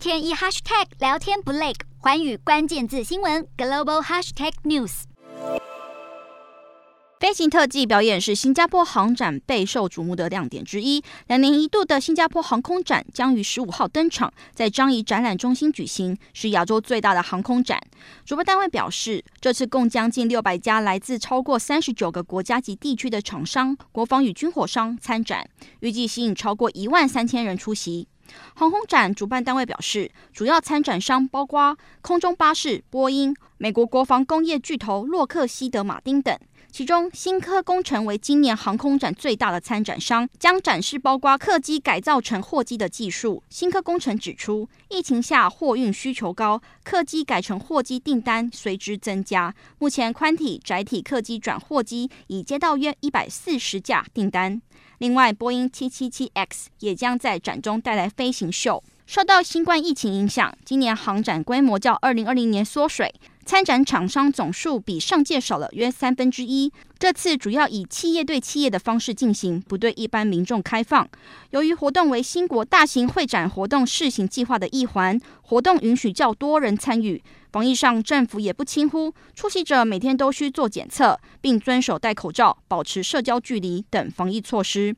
天一 hashtag 聊天不累，环宇关键字新闻 global hashtag news。飞行特技表演是新加坡航展备受瞩目的亮点之一。两年一度的新加坡航空展将于十五号登场，在樟宜展览中心举行，是亚洲最大的航空展。主办单位表示，这次共将近六百家来自超过三十九个国家及地区的厂商、国防与军火商参展，预计吸引超过一万三千人出席。航空展主办单位表示，主要参展商包括空中巴士、波音、美国国防工业巨头洛克希德马丁等。其中，新科工程为今年航空展最大的参展商，将展示包括客机改造成货机的技术。新科工程指出，疫情下货运需求高，客机改成货机订单随之增加。目前，宽体、窄体客机转货机已接到约一百四十架订单。另外，波音 777X 也将在展中带来飞行秀。受到新冠疫情影响，今年航展规模较二零二零年缩水。参展厂商总数比上届少了约三分之一。这次主要以企业对企业的方式进行，不对一般民众开放。由于活动为新国大型会展活动试行计划的一环，活动允许较多人参与。防疫上，政府也不轻忽，出席者每天都需做检测，并遵守戴口罩、保持社交距离等防疫措施。